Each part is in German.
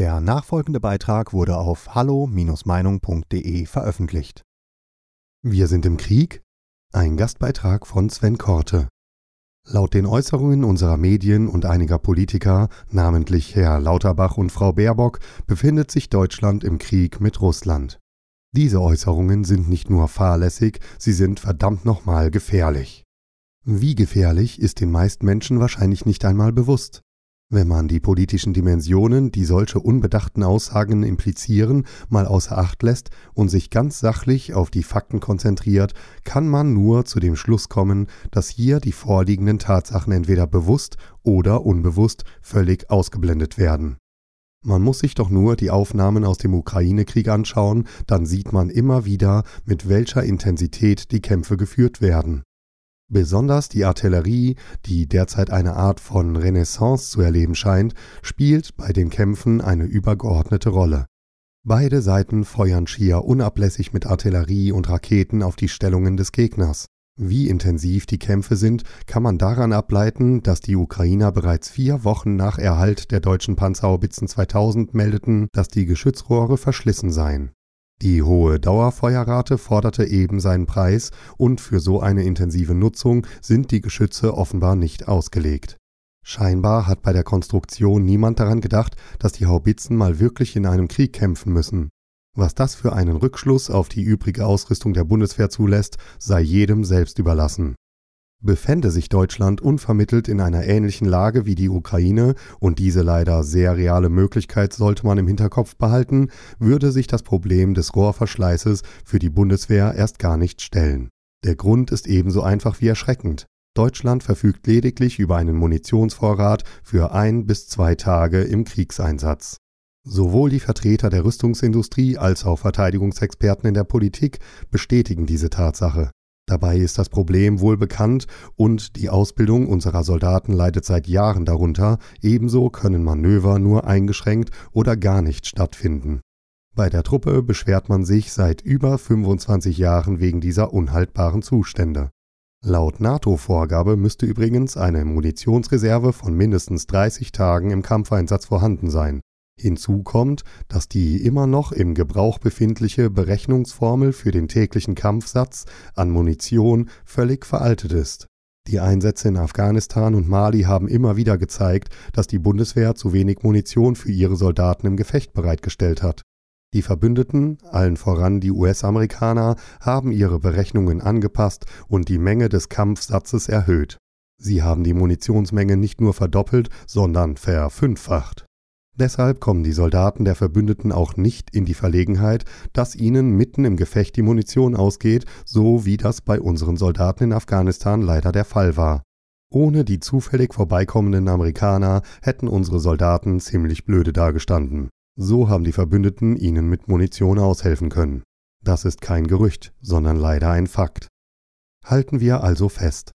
Der nachfolgende Beitrag wurde auf hallo-meinung.de veröffentlicht. Wir sind im Krieg? Ein Gastbeitrag von Sven Korte. Laut den Äußerungen unserer Medien und einiger Politiker, namentlich Herr Lauterbach und Frau Baerbock, befindet sich Deutschland im Krieg mit Russland. Diese Äußerungen sind nicht nur fahrlässig, sie sind verdammt nochmal gefährlich. Wie gefährlich ist den meisten Menschen wahrscheinlich nicht einmal bewusst. Wenn man die politischen Dimensionen, die solche unbedachten Aussagen implizieren, mal außer Acht lässt und sich ganz sachlich auf die Fakten konzentriert, kann man nur zu dem Schluss kommen, dass hier die vorliegenden Tatsachen entweder bewusst oder unbewusst völlig ausgeblendet werden. Man muss sich doch nur die Aufnahmen aus dem Ukraine-Krieg anschauen, dann sieht man immer wieder, mit welcher Intensität die Kämpfe geführt werden. Besonders die Artillerie, die derzeit eine Art von Renaissance zu erleben scheint, spielt bei den Kämpfen eine übergeordnete Rolle. Beide Seiten feuern schier unablässig mit Artillerie und Raketen auf die Stellungen des Gegners. Wie intensiv die Kämpfe sind, kann man daran ableiten, dass die Ukrainer bereits vier Wochen nach Erhalt der deutschen Panzerhaubitzen 2000 meldeten, dass die Geschützrohre verschlissen seien. Die hohe Dauerfeuerrate forderte eben seinen Preis und für so eine intensive Nutzung sind die Geschütze offenbar nicht ausgelegt. Scheinbar hat bei der Konstruktion niemand daran gedacht, dass die Haubitzen mal wirklich in einem Krieg kämpfen müssen. Was das für einen Rückschluss auf die übrige Ausrüstung der Bundeswehr zulässt, sei jedem selbst überlassen. Befände sich Deutschland unvermittelt in einer ähnlichen Lage wie die Ukraine, und diese leider sehr reale Möglichkeit sollte man im Hinterkopf behalten, würde sich das Problem des Rohrverschleißes für die Bundeswehr erst gar nicht stellen. Der Grund ist ebenso einfach wie erschreckend. Deutschland verfügt lediglich über einen Munitionsvorrat für ein bis zwei Tage im Kriegseinsatz. Sowohl die Vertreter der Rüstungsindustrie als auch Verteidigungsexperten in der Politik bestätigen diese Tatsache. Dabei ist das Problem wohl bekannt und die Ausbildung unserer Soldaten leidet seit Jahren darunter, ebenso können Manöver nur eingeschränkt oder gar nicht stattfinden. Bei der Truppe beschwert man sich seit über 25 Jahren wegen dieser unhaltbaren Zustände. Laut NATO-Vorgabe müsste übrigens eine Munitionsreserve von mindestens 30 Tagen im Kampfeinsatz vorhanden sein. Hinzu kommt, dass die immer noch im Gebrauch befindliche Berechnungsformel für den täglichen Kampfsatz an Munition völlig veraltet ist. Die Einsätze in Afghanistan und Mali haben immer wieder gezeigt, dass die Bundeswehr zu wenig Munition für ihre Soldaten im Gefecht bereitgestellt hat. Die Verbündeten, allen voran die US-Amerikaner, haben ihre Berechnungen angepasst und die Menge des Kampfsatzes erhöht. Sie haben die Munitionsmenge nicht nur verdoppelt, sondern verfünffacht. Deshalb kommen die Soldaten der Verbündeten auch nicht in die Verlegenheit, dass ihnen mitten im Gefecht die Munition ausgeht, so wie das bei unseren Soldaten in Afghanistan leider der Fall war. Ohne die zufällig vorbeikommenden Amerikaner hätten unsere Soldaten ziemlich blöde dagestanden. So haben die Verbündeten ihnen mit Munition aushelfen können. Das ist kein Gerücht, sondern leider ein Fakt. Halten wir also fest.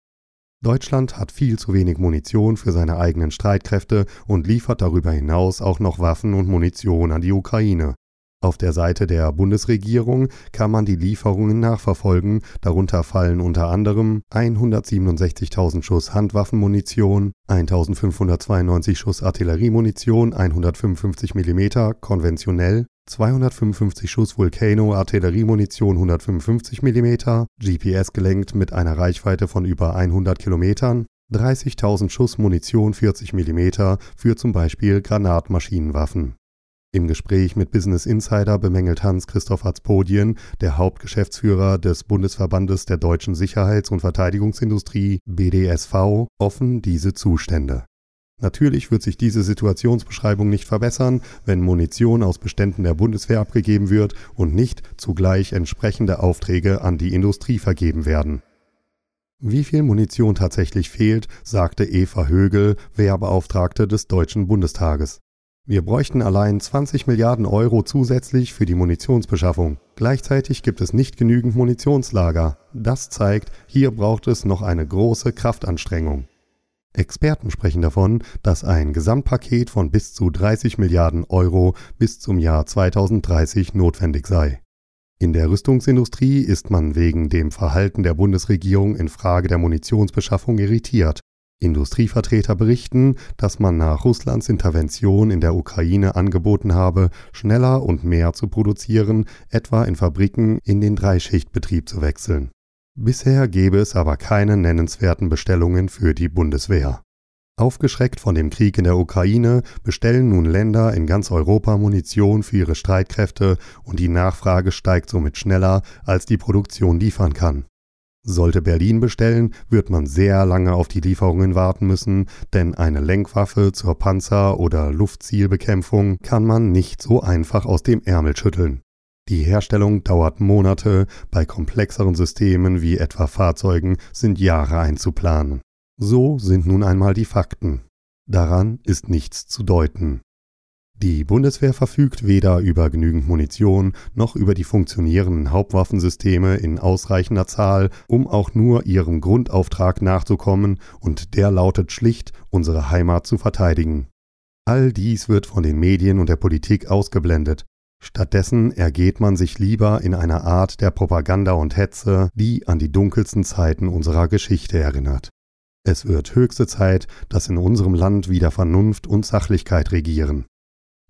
Deutschland hat viel zu wenig Munition für seine eigenen Streitkräfte und liefert darüber hinaus auch noch Waffen und Munition an die Ukraine. Auf der Seite der Bundesregierung kann man die Lieferungen nachverfolgen, darunter fallen unter anderem 167.000 Schuss Handwaffenmunition, 1.592 Schuss Artilleriemunition 155 mm konventionell 255 Schuss Volcano Artilleriemunition 155 mm, GPS gelenkt mit einer Reichweite von über 100 Kilometern, 30.000 Schuss Munition 40 mm für zum Beispiel Granatmaschinenwaffen. Im Gespräch mit Business Insider bemängelt Hans-Christoph Azpodien, der Hauptgeschäftsführer des Bundesverbandes der deutschen Sicherheits- und Verteidigungsindustrie BDSV, offen diese Zustände. Natürlich wird sich diese Situationsbeschreibung nicht verbessern, wenn Munition aus Beständen der Bundeswehr abgegeben wird und nicht zugleich entsprechende Aufträge an die Industrie vergeben werden. Wie viel Munition tatsächlich fehlt, sagte Eva Högel, Wehrbeauftragte des Deutschen Bundestages. Wir bräuchten allein 20 Milliarden Euro zusätzlich für die Munitionsbeschaffung. Gleichzeitig gibt es nicht genügend Munitionslager. Das zeigt, hier braucht es noch eine große Kraftanstrengung. Experten sprechen davon, dass ein Gesamtpaket von bis zu 30 Milliarden Euro bis zum Jahr 2030 notwendig sei. In der Rüstungsindustrie ist man wegen dem Verhalten der Bundesregierung in Frage der Munitionsbeschaffung irritiert. Industrievertreter berichten, dass man nach Russlands Intervention in der Ukraine angeboten habe, schneller und mehr zu produzieren, etwa in Fabriken in den Dreischichtbetrieb zu wechseln. Bisher gäbe es aber keine nennenswerten Bestellungen für die Bundeswehr. Aufgeschreckt von dem Krieg in der Ukraine bestellen nun Länder in ganz Europa Munition für ihre Streitkräfte und die Nachfrage steigt somit schneller, als die Produktion liefern kann. Sollte Berlin bestellen, wird man sehr lange auf die Lieferungen warten müssen, denn eine Lenkwaffe zur Panzer- oder Luftzielbekämpfung kann man nicht so einfach aus dem Ärmel schütteln. Die Herstellung dauert Monate, bei komplexeren Systemen wie etwa Fahrzeugen sind Jahre einzuplanen. So sind nun einmal die Fakten. Daran ist nichts zu deuten. Die Bundeswehr verfügt weder über genügend Munition noch über die funktionierenden Hauptwaffensysteme in ausreichender Zahl, um auch nur ihrem Grundauftrag nachzukommen, und der lautet schlicht, unsere Heimat zu verteidigen. All dies wird von den Medien und der Politik ausgeblendet. Stattdessen ergeht man sich lieber in einer Art der Propaganda und Hetze, die an die dunkelsten Zeiten unserer Geschichte erinnert. Es wird höchste Zeit, dass in unserem Land wieder Vernunft und Sachlichkeit regieren.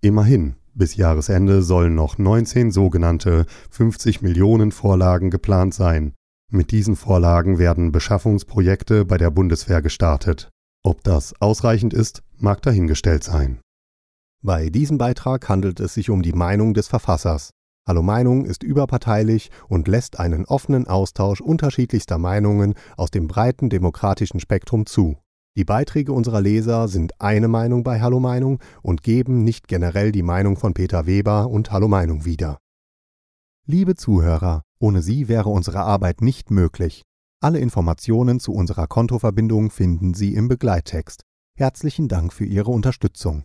Immerhin, bis Jahresende sollen noch 19 sogenannte 50 Millionen Vorlagen geplant sein. Mit diesen Vorlagen werden Beschaffungsprojekte bei der Bundeswehr gestartet. Ob das ausreichend ist, mag dahingestellt sein. Bei diesem Beitrag handelt es sich um die Meinung des Verfassers. Hallo Meinung ist überparteilich und lässt einen offenen Austausch unterschiedlichster Meinungen aus dem breiten demokratischen Spektrum zu. Die Beiträge unserer Leser sind eine Meinung bei Hallo Meinung und geben nicht generell die Meinung von Peter Weber und Hallo Meinung wieder. Liebe Zuhörer, ohne Sie wäre unsere Arbeit nicht möglich. Alle Informationen zu unserer Kontoverbindung finden Sie im Begleittext. Herzlichen Dank für Ihre Unterstützung.